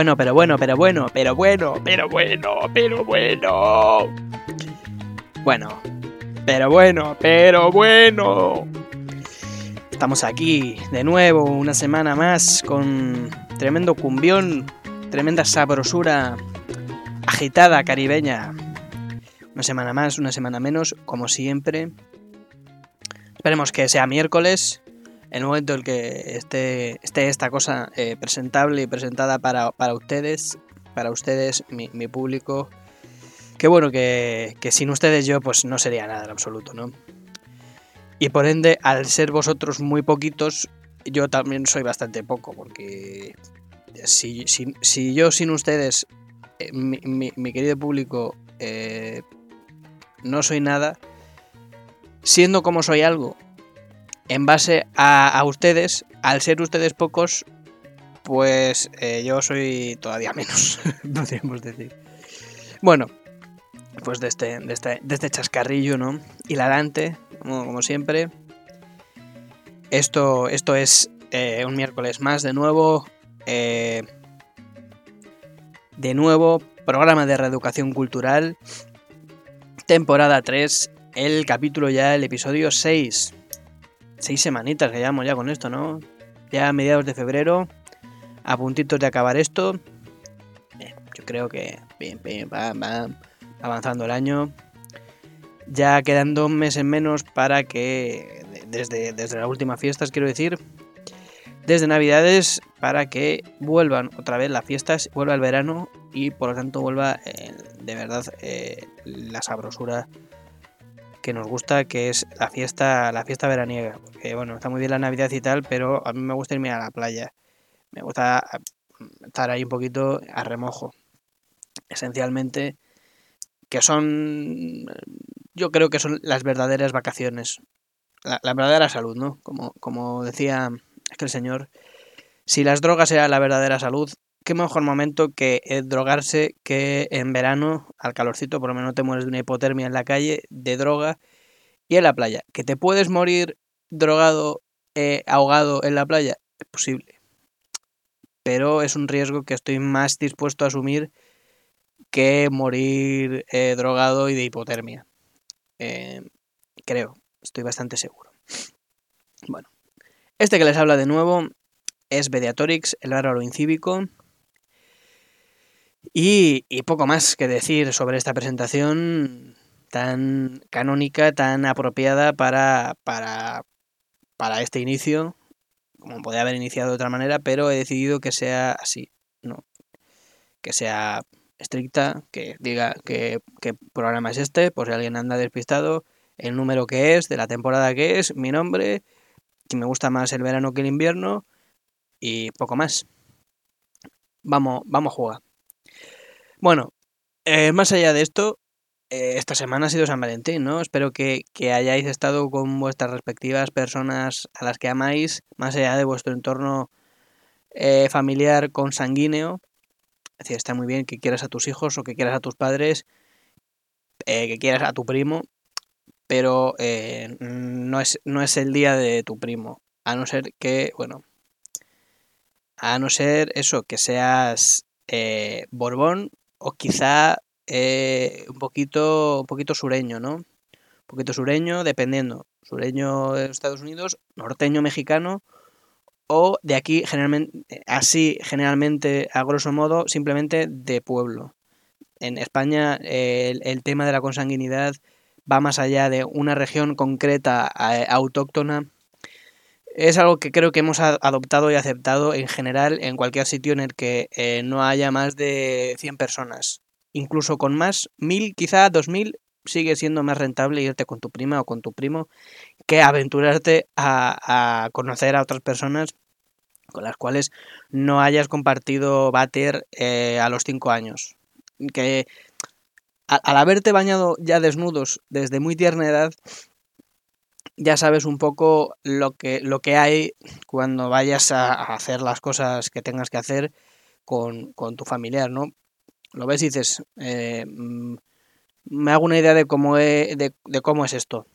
Bueno, pero bueno, pero bueno, pero bueno, pero bueno, pero bueno. Bueno, pero bueno, pero bueno. Estamos aquí de nuevo, una semana más, con tremendo cumbión, tremenda sabrosura agitada caribeña. Una semana más, una semana menos, como siempre. Esperemos que sea miércoles, el momento en el que esté, esté esta cosa eh, presentable y presentada para, ustedes, para ustedes, mi, público. Qué bueno que, sin ustedes yo pues no sería nada en absoluto, ¿no? Y por ende, al ser vosotros muy poquitos, yo también soy bastante poco, porque si, si, yo sin ustedes, eh, mi, mi, mi, querido público, eh, no soy nada, siendo como soy algo, en base a, ustedes, al ser ustedes pocos, pues eh, yo soy todavía menos, podríamos decir. Bueno, pues de este, de este, de este chascarrillo, ¿no? Hilarante, como, como siempre. Esto, esto es eh, un miércoles más de nuevo. Eh, de nuevo, programa de reeducación cultural. Temporada 3, el capítulo ya, el episodio 6 seis semanitas que llevamos ya con esto, ¿no? Ya a mediados de febrero, a puntitos de acabar esto. Yo creo que bien, bien, va, va avanzando el año. Ya quedan dos meses menos para que, desde, desde las últimas fiestas, quiero decir, desde Navidades, para que vuelvan otra vez las fiestas, vuelva el verano y por lo tanto vuelva eh, de verdad eh, la sabrosura que nos gusta, que es la fiesta, la fiesta veraniega. Porque bueno, está muy bien la Navidad y tal, pero a mí me gusta irme a la playa. Me gusta estar ahí un poquito a remojo. Esencialmente, que son, yo creo que son las verdaderas vacaciones. La, la verdadera salud, ¿no? Como, como decía aquel señor, si las drogas eran la verdadera salud, qué mejor momento que eh, drogarse que en verano, al calorcito, por lo menos no te mueres de una hipotermia en la calle, de droga, y en la playa. ¿Que te puedes morir drogado, eh, ahogado en la playa? Es posible. Pero es un riesgo que estoy más dispuesto a asumir que morir eh, drogado y de hipotermia. Eh, creo, estoy bastante seguro. Bueno, este que les habla de nuevo es Mediatorix, el bárbaro incívico, y, y, poco más que decir sobre esta presentación tan canónica, tan apropiada para, para, para este inicio, como podría haber iniciado de otra manera, pero he decidido que sea así, ¿no? Que sea estricta, que diga qué programa es este, por si alguien anda despistado, el número que es, de la temporada que es, mi nombre, que me gusta más el verano que el invierno y poco más. Vamos, vamos a jugar. Bueno, eh, más allá de esto, eh, esta semana ha sido San Valentín, ¿no? Espero que, que, hayáis estado con vuestras respectivas personas a las que amáis, más allá de vuestro entorno eh, familiar consanguíneo. Es decir, está muy bien que quieras a tus hijos o que quieras a tus padres, eh, que quieras a tu primo, pero no, es, no es el día de tu primo. A no ser que, bueno, a no ser eso, que seas eh, Borbón o quizá eh, un poquito un poquito sureño, ¿no? Un poquito sureño, dependiendo. Sureño de Estados Unidos, norteño mexicano o de aquí generalmente así generalmente a grosso modo simplemente de pueblo. En España el, el, tema de la consanguinidad va más allá de una región concreta eh, autóctona. Es algo que creo que hemos adoptado y aceptado en general en cualquier sitio en el que eh, no haya más de 100 personas. Incluso con más, mil, quizá dos mil, sigue siendo más rentable irte con tu prima o con tu primo que aventurarte a, a conocer a otras personas con las cuales no hayas compartido váter eh, a los 5 años. Que al haberte bañado ya desnudos desde muy tierna edad, ya sabes un poco lo que, lo que hay cuando vayas a, hacer las cosas que tengas que hacer con, con, tu familiar, ¿no? Lo ves y dices, eh, me hago una idea de cómo, de, de cómo es esto.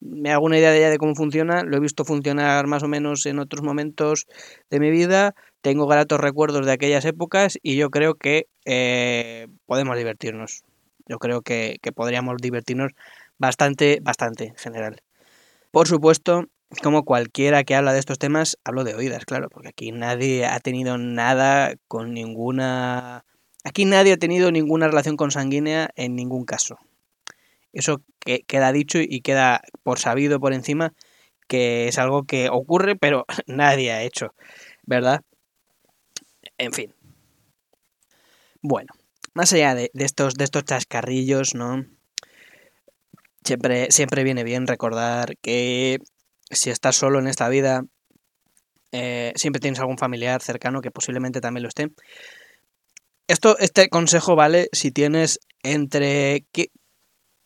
Me hago una idea de, de cómo funciona, lo he visto funcionar más o menos en otros momentos de mi vida, tengo gratos recuerdos de aquellas épocas y yo creo que eh, podemos divertirnos. Yo creo que, que podríamos divertirnos bastante, bastante en general. Por supuesto, como cualquiera que habla de estos temas, hablo de oídas, claro, porque aquí nadie ha tenido nada con ninguna... Aquí nadie ha tenido ninguna relación consanguínea en ningún caso. Eso queda dicho y queda por sabido por encima que es algo que ocurre, pero nadie ha hecho, ¿verdad? En fin. Bueno, más allá de, estos, de estos chascarrillos, ¿no? Siempre, siempre viene bien recordar que si estás solo en esta vida, eh, siempre tienes algún familiar cercano que posiblemente también lo esté. Esto, este consejo vale si tienes entre...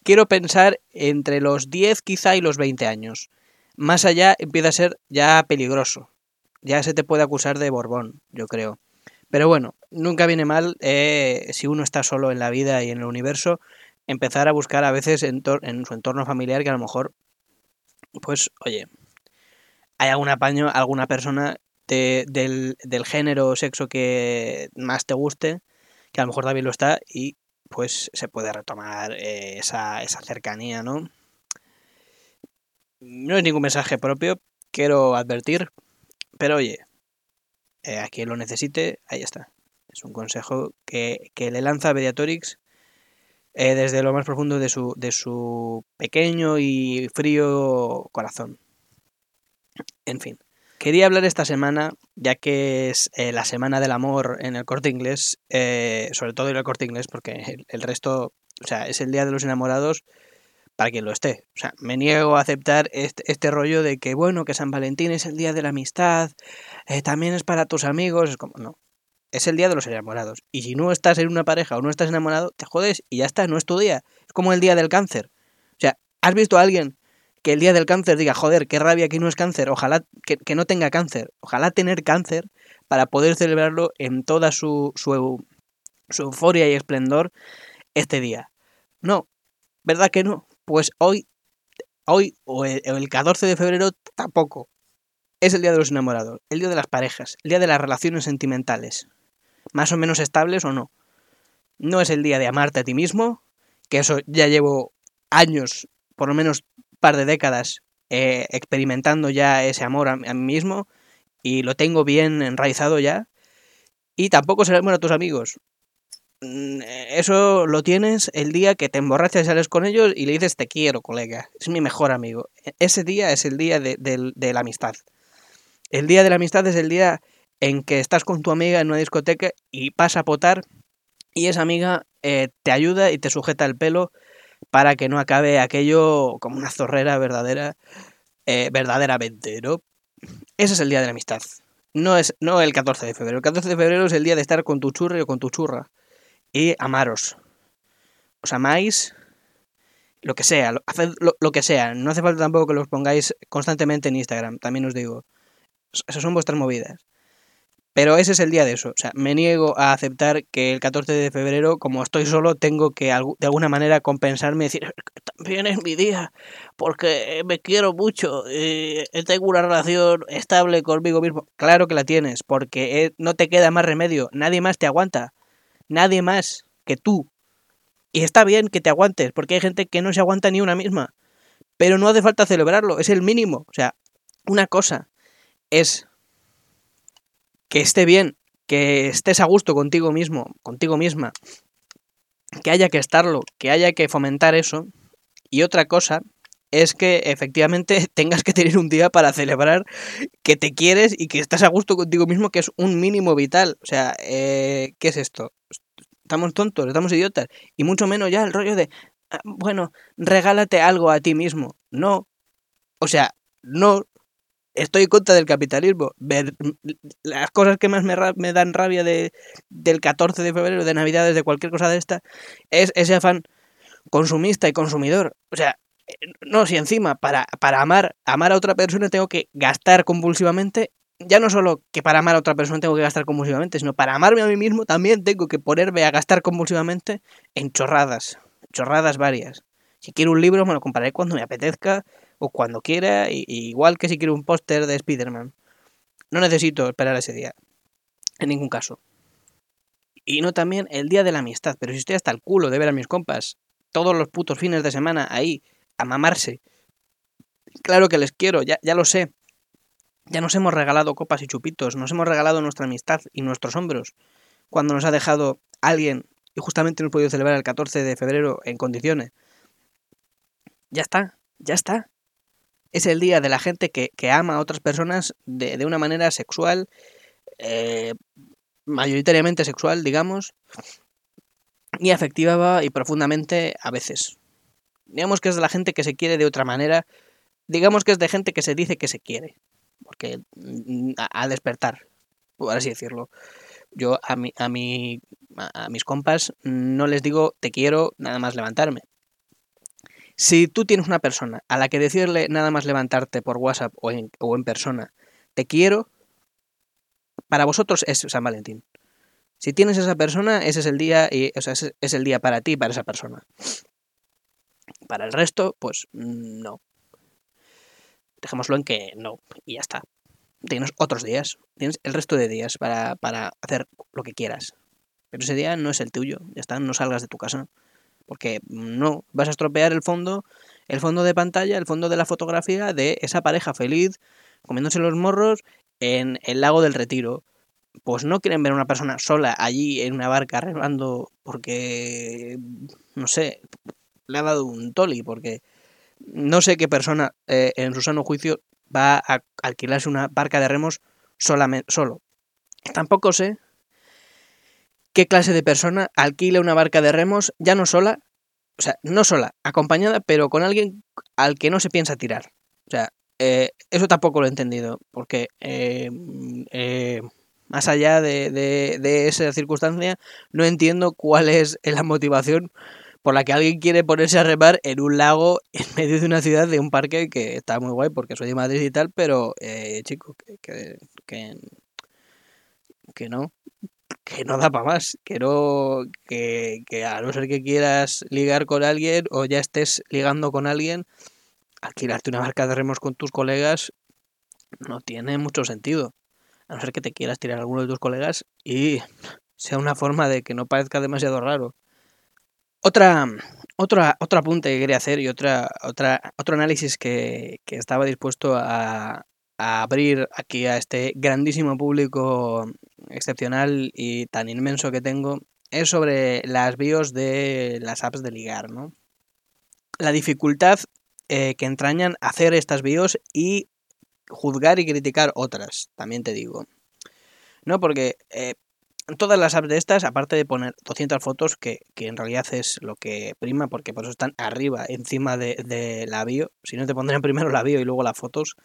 Quiero pensar entre los 10 quizá y los 20 años. Más allá empieza a ser ya peligroso. Ya se te puede acusar de Borbón, yo creo. Pero bueno, nunca viene mal eh, si uno está solo en la vida y en el universo, empezar a buscar a veces en, su entorno familiar que a lo mejor, pues, oye, hay algún apaño, alguna persona del, género o sexo que más te guste, que a lo mejor también lo está, y pues se puede retomar eh, esa, esa cercanía, ¿no? No es ningún mensaje propio, quiero advertir, pero oye, eh, a quien lo necesite, ahí está. Es un consejo que, le lanza Mediatorix eh, desde lo más profundo de su, de su pequeño y frío corazón. En fin. Quería hablar esta semana, ya que es eh, la semana del amor en el corte inglés, eh, sobre todo en el corte inglés, porque el, resto, o sea, es el día de los enamorados para quien lo esté. O sea, me niego a aceptar este, este rollo de que, bueno, que San Valentín es el día de la amistad, eh, también es para tus amigos, es como, no. Es el día de los enamorados. Y si no estás en una pareja o no estás enamorado, te jodes y ya está, no es tu día. Es como el día del cáncer. O sea, ¿has visto a alguien que el día del cáncer diga, joder, qué rabia que no es cáncer, ojalá que, no tenga cáncer, ojalá tener cáncer para poder celebrarlo en toda su, su, euforia y esplendor este día. No, ¿verdad que no? Pues hoy, hoy o el, el 14 de febrero tampoco. Es el día de los enamorados, el día de las parejas, el día de las relaciones sentimentales, más o menos estables o no. No es el día de amarte a ti mismo, que eso ya llevo años, por lo menos par de décadas eh, experimentando ya ese amor a, mí mismo y lo tengo bien enraizado ya. Y tampoco se le muere a tus amigos. Mm, eso lo tienes el día que te emborrachas y sales con ellos y le dices te quiero, colega. Es mi mejor amigo. E, ese día es el día de, la amistad. El día de la amistad es el día en que estás con tu amiga en una discoteca y pasa a potar y esa amiga eh, te ayuda y te sujeta el pelo para que no acabe aquello como una zorrera verdadera, eh, verdaderamente, ¿no? Ese es el día de la amistad. No es no el 14 de febrero. El 14 de febrero es el día de estar con tu churri o con tu churra. Y amaros. Os amáis lo que sea, haced lo, lo, que sea. No hace falta tampoco que los pongáis constantemente en Instagram, también os digo. Esas son vuestras movidas. Pero ese es el día de eso. O sea, me niego a aceptar que el 14 de febrero, como estoy solo, tengo que de alguna manera compensarme y decir, también es mi día, porque me quiero mucho, y tengo una relación estable conmigo mismo. Claro que la tienes, porque eh, no te queda más remedio, nadie más te aguanta, nadie más que tú. Y está bien que te aguantes, porque hay gente que no se aguanta ni una misma. Pero no hace falta celebrarlo, es el mínimo. O sea, una cosa es que esté bien, que estés a gusto contigo mismo, contigo misma, que haya que estarlo, que haya que fomentar eso. Y otra cosa es que efectivamente tengas que tener un día para celebrar que te quieres y que estás a gusto contigo mismo, que es un mínimo vital. O sea, eh, ¿qué es esto? Estamos tontos, estamos idiotas. Y mucho menos ya el rollo de, ah, bueno, regálate algo a ti mismo. No. O sea, no, estoy en contra del capitalismo. las cosas que más me, dan rabia de, del 14 de febrero, de Navidades, de cualquier cosa de esta, es ese afán consumista y consumidor. O sea, no, si encima para, para amar, amar a otra persona tengo que gastar compulsivamente, ya no solo que para amar a otra persona tengo que gastar compulsivamente, sino para amarme a mí mismo también tengo que ponerme a gastar compulsivamente en chorradas, chorradas varias. Si quiero un libro me lo compraré cuando me apetezca, o cuando quiera, igual que si quiero un póster de Spider-Man. No necesito esperar ese día. En ningún caso. Y no también el día de la amistad. Pero si estoy hasta el culo de ver a mis compas todos los putos fines de semana ahí a mamarse. Claro que les quiero, ya, ya lo sé. Ya nos hemos regalado copas y chupitos, nos hemos regalado nuestra amistad y nuestros hombros. Cuando nos ha dejado alguien y justamente hemos podido celebrar el 14 de febrero en condiciones. Ya está, ya está. Es el día de la gente que, ama a otras personas de, de una manera sexual, eh, mayoritariamente sexual, digamos, y afectiva y profundamente a veces. Digamos que es de la gente que se quiere de otra manera, digamos que es de gente que se dice que se quiere, porque mm, al despertar, por así decirlo. Yo a, mi, a, mi, a mis compas no les digo te quiero nada más levantarme. Si tú tienes una persona a la que decirle nada más levantarte por WhatsApp o en, o en persona, te quiero, para vosotros es San Valentín. Si tienes esa persona, ese es el día, y, o sea, ese es el día para ti, para esa persona. Para el resto, pues no. Dejémoslo en que no, y ya está. Tienes otros días, tienes el resto de días para, para hacer lo que quieras. Pero ese día no es el tuyo, ya está, no salgas de tu casa. Porque no, vas a estropear el fondo, el fondo de pantalla, el fondo de la fotografía de esa pareja feliz, comiéndose los morros en el lago del retiro pues no quieren ver a una persona sola allí en una barca remando porque, no sé, le ha dado un toli, porque no sé qué persona eh, en su sano juicio va a alquilarse una barca de remos solamente, solo. Tampoco sé qué clase de persona alquila una barca de remos ya no sola, o sea, no sola, acompañada, pero con alguien al que no se piensa tirar. O sea, eh, eso tampoco lo he entendido, porque eh, más allá de, de, esa circunstancia, no entiendo cuál es la motivación por la que alguien quiere ponerse a remar en un lago en medio de una ciudad, de un parque que está muy guay porque soy de Madrid y tal, pero eh, chico, que, que, que, no, que no da para más, que no, que, que a no ser que quieras ligar con alguien o ya estés ligando con alguien, alquilarte una barca de remos con tus colegas no tiene mucho sentido a no ser que te quieras tirar a alguno de tus colegas y sea una forma de que no parezca demasiado raro. Otra, otra, otro apunte que quería hacer y otra, otra, otro análisis que, estaba dispuesto a, a, abrir aquí a este grandísimo público excepcional y tan inmenso que tengo es sobre las bios de las apps de ligar, ¿no? La dificultad eh, que entrañan hacer estas bios y juzgar y criticar otras, también te digo. No, porque eh, todas las apps de estas, aparte de poner 200 fotos, que, en realidad es lo que prima, porque por eso están arriba, encima de, la bio, si no te pondrían primero la bio y luego las fotos,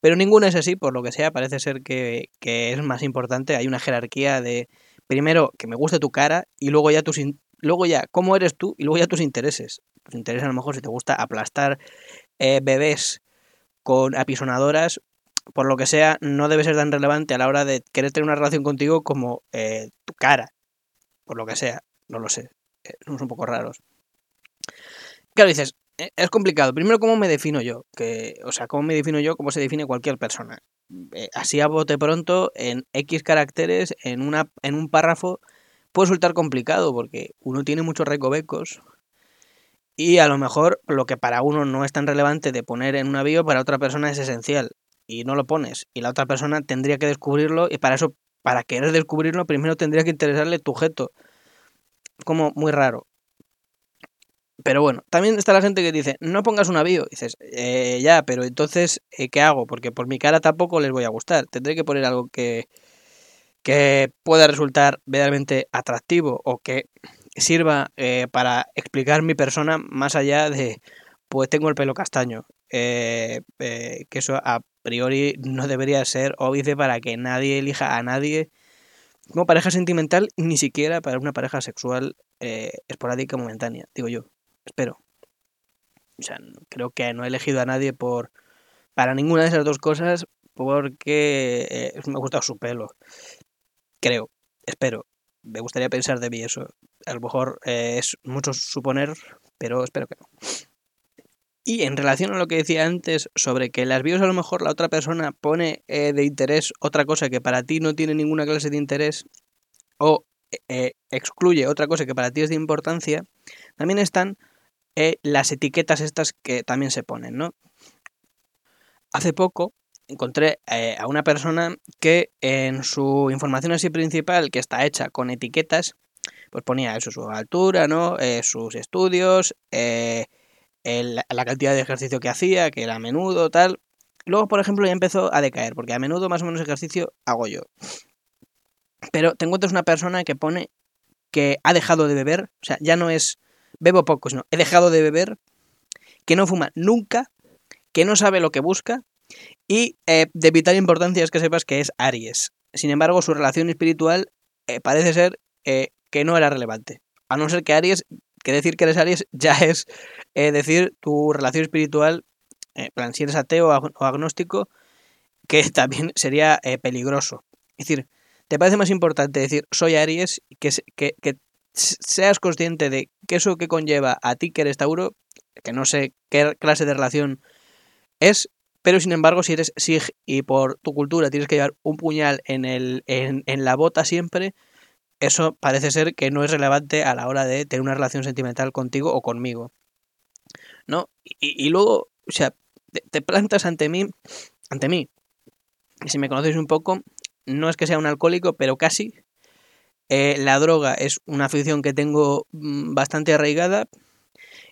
pero ninguna es así, por lo que sea, parece ser que, que es más importante, hay una jerarquía de, primero, que me guste tu cara, y luego ya tus... Luego ya, cómo eres tú y luego ya tus intereses. Tus intereses a lo mejor si te gusta aplastar eh, bebés con apisonadoras, por lo que sea, no debe ser tan relevante a la hora de querer tener una relación contigo como eh, tu cara. Por lo que sea, no lo sé. Eh, somos un poco raros. Claro, dices, es complicado. Primero, ¿cómo me defino yo? Que, o sea, ¿cómo me defino yo? ¿Cómo se define cualquier persona? así a bote pronto, en X caracteres, en, una, en un párrafo, puede resultar complicado porque uno tiene muchos recovecos y a lo mejor lo que para uno no es tan relevante de poner en un bio, para otra persona es esencial y no lo pones y la otra persona tendría que descubrirlo y para eso, para querer descubrirlo, primero tendría que interesarle tu objeto. Como muy raro. Pero bueno, también está la gente que dice, no pongas un bio. dices, eh, ya, pero entonces, eh, ¿qué hago? Porque por mi cara tampoco les voy a gustar. Tendré que poner algo que, que pueda resultar verdaderamente atractivo o que sirva eh, para explicar mi persona más allá de, pues tengo el pelo castaño. Eh, que eso a priori no debería ser óbice para que nadie elija a nadie como pareja sentimental, ni siquiera para una pareja sexual esporádica momentánea, digo yo. Espero. O sea, creo que no he elegido a nadie por para ninguna de esas dos cosas porque me ha gustado su pelo. Creo, espero me gustaría pensar de mí eso. A lo mejor eh, es mucho suponer, pero espero que no. Y en relación a lo que decía antes sobre que las bios a lo mejor la otra persona pone eh, de interés otra cosa que para ti no tiene ninguna clase de interés o eh, excluye otra cosa que para ti es de importancia, también están eh, las etiquetas estas que también se ponen, ¿no? Hace poco encontré eh, a una persona que en su información así principal, que está hecha con etiquetas, pues ponía eso, su altura, ¿no? sus estudios, la cantidad de ejercicio que hacía, que era a menudo, tal. Luego, por ejemplo, ya empezó a decaer, porque a menudo más o menos ejercicio hago yo. Pero te encuentras una persona que pone que ha dejado de beber, o sea, ya no es bebo poco, sino he dejado de beber, que no fuma nunca, que no sabe lo que busca y eh, de vital importancia es que sepas que es Aries. Sin embargo, su relación espiritual eh, parece ser eh, que no era relevante. A no ser que Aries, que decir que eres Aries ya es decir tu relación espiritual, plan, si eres ateo o agnóstico, que también sería peligroso. Es decir, ¿Te parece más importante decir soy Aries que, que, que seas consciente de que eso que conlleva a ti que eres Tauro, que no sé qué clase de relación es, pero sin embargo si eres Sig y por tu cultura tienes que llevar un puñal en, el, en, en la bota siempre, eso parece ser que no es relevante a la hora de tener una relación sentimental contigo o conmigo. ¿No? Y, y luego, o sea, te, te plantas ante mí, ante mí, si me conocéis un poco, no es que sea un alcohólico, pero casi. Eh, la droga es una afición que tengo mm, bastante arraigada.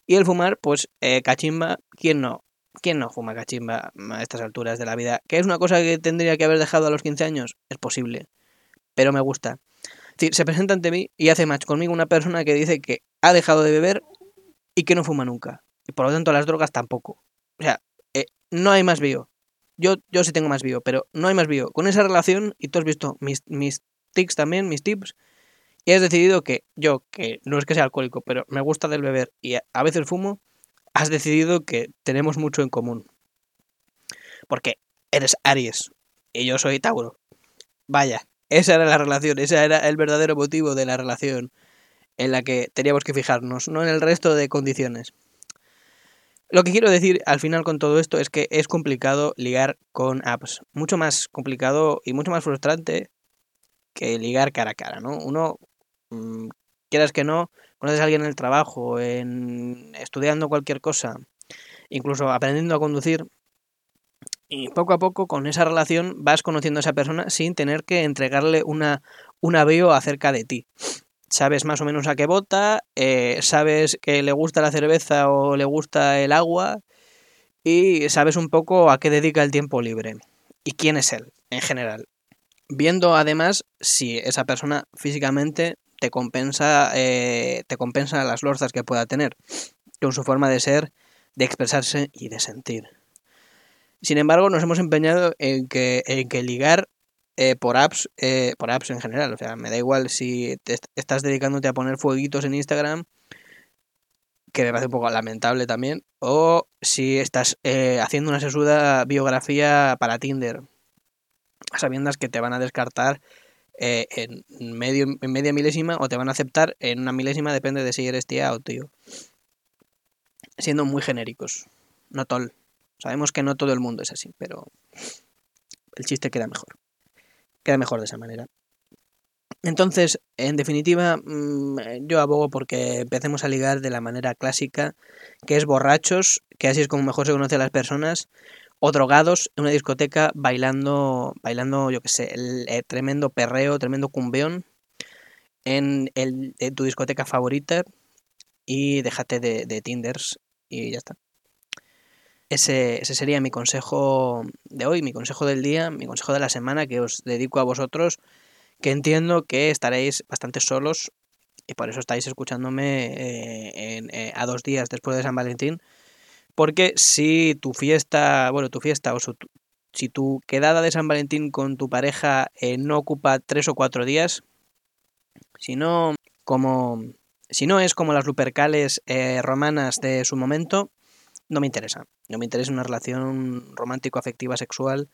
Y el fumar, pues eh, cachimba, ¿quién no? ¿Quién no fuma cachimba a estas alturas de la vida? ¿Que es una cosa que tendría que haber dejado a los 15 años? Es posible, pero me gusta. Es se presenta ante mí y hace match conmigo una persona que dice que ha dejado de beber y que no fuma nunca. Y por lo tanto las drogas tampoco. O sea, eh, no hay más bio. Yo, yo sí tengo más bio, pero no hay más bio. Con esa relación, y tú has visto mis, mis tics también, mis tips, y has decidido que yo, que no es que sea alcohólico, pero me gusta del beber y a veces fumo, has decidido que tenemos mucho en común. Porque eres Aries y yo soy Tauro. Vaya, esa era la relación, ese era el verdadero motivo de la relación en la que teníamos que fijarnos, no en el resto de condiciones. Lo que quiero decir al final con todo esto es que es complicado ligar con apps. Mucho más complicado y mucho más frustrante que ligar cara a cara, ¿no? Uno, mm, quieras que no, conoces a alguien en el trabajo, en estudiando cualquier cosa, incluso aprendiendo a conducir, y poco a poco con esa relación vas conociendo a esa persona sin tener que entregarle una, un avío acerca de ti sabes más o menos a qué vota, eh, sabes que le gusta la cerveza o le gusta el agua y sabes un poco a qué dedica el tiempo libre y quién es él en general. Viendo además si esa persona físicamente te compensa, eh, te compensa las lorzas que pueda tener con su forma de ser, de expresarse y de sentir. Sin embargo, nos hemos empeñado en que, en que ligar eh, por apps, eh, por apps en general. O sea, me da igual si te estás dedicándote a poner fueguitos en Instagram, que me parece un poco lamentable también, o si estás eh, haciendo una sesuda biografía para Tinder, sabiendas que te van a descartar en, medio, en media milésima o te van a aceptar en una milésima, depende de si eres tía o tío. Siendo muy genéricos, no tol. Sabemos que no todo el mundo es así, pero el chiste queda mejor queda mejor de esa manera. Entonces, en definitiva, mm, yo abogo porque empecemos a ligar de la manera clásica, que es borrachos, que así es como mejor se conoce a las personas, o drogados en una discoteca bailando, bailando, yo qué sé, el, tremendo perreo, tremendo cumbeón en, el, tu discoteca favorita y déjate de, de Tinders y ya está. Ese, sería mi consejo de hoy, mi consejo del día, mi consejo de la semana que os dedico a vosotros, que entiendo que estaréis bastante solos y por eso estáis escuchándome eh, eh, a dos días después de San Valentín. Porque si tu fiesta, bueno, tu fiesta o si tu quedada de San Valentín con tu pareja eh, no ocupa tres o cuatro días, si no, como, si no es como las lupercales romanas de su momento, no me interesa. No me interesa una relación romántico-afectiva sexual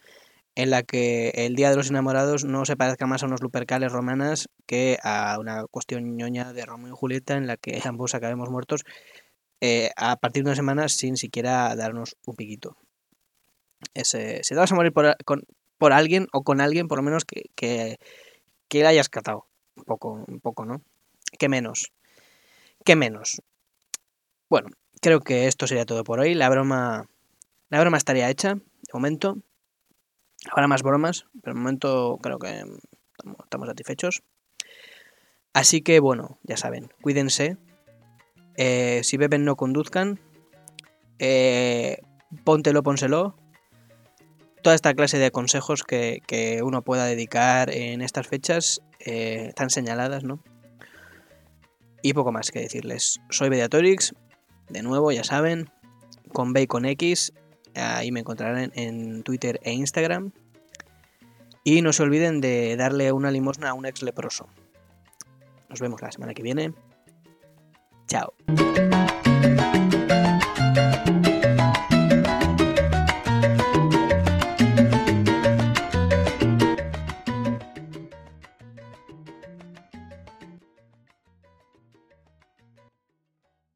en la que el Día de los Enamorados no se parezca más a unos lupercales romanas que a una cuestión ñoña de Romeo y Julieta en la que ambos acabemos muertos eh, a partir de una semana sin siquiera darnos un piquito. Ese, si te vas a morir por, por alguien o con alguien, por lo menos que, que, que le hayas catado. Un poco, un poco, ¿no? ¿Qué menos? ¿Qué menos? Bueno, creo que esto sería todo por hoy. La broma, la broma estaría hecha, de momento. Habrá más bromas, pero de momento creo que estamos satisfechos. Así que bueno, ya saben, cuídense. Eh, si beben no conduzcan. Eh, póntelo, pónselo. Toda esta clase de consejos que, uno pueda dedicar en estas fechas eh, están señaladas, ¿no? Y poco más que decirles. Soy Mediatorix, de nuevo, ya saben, con B X. Ahí me encontrarán en Twitter e Instagram. Y no se olviden de darle una limosna a un ex leproso. Nos vemos la semana que viene. Chao.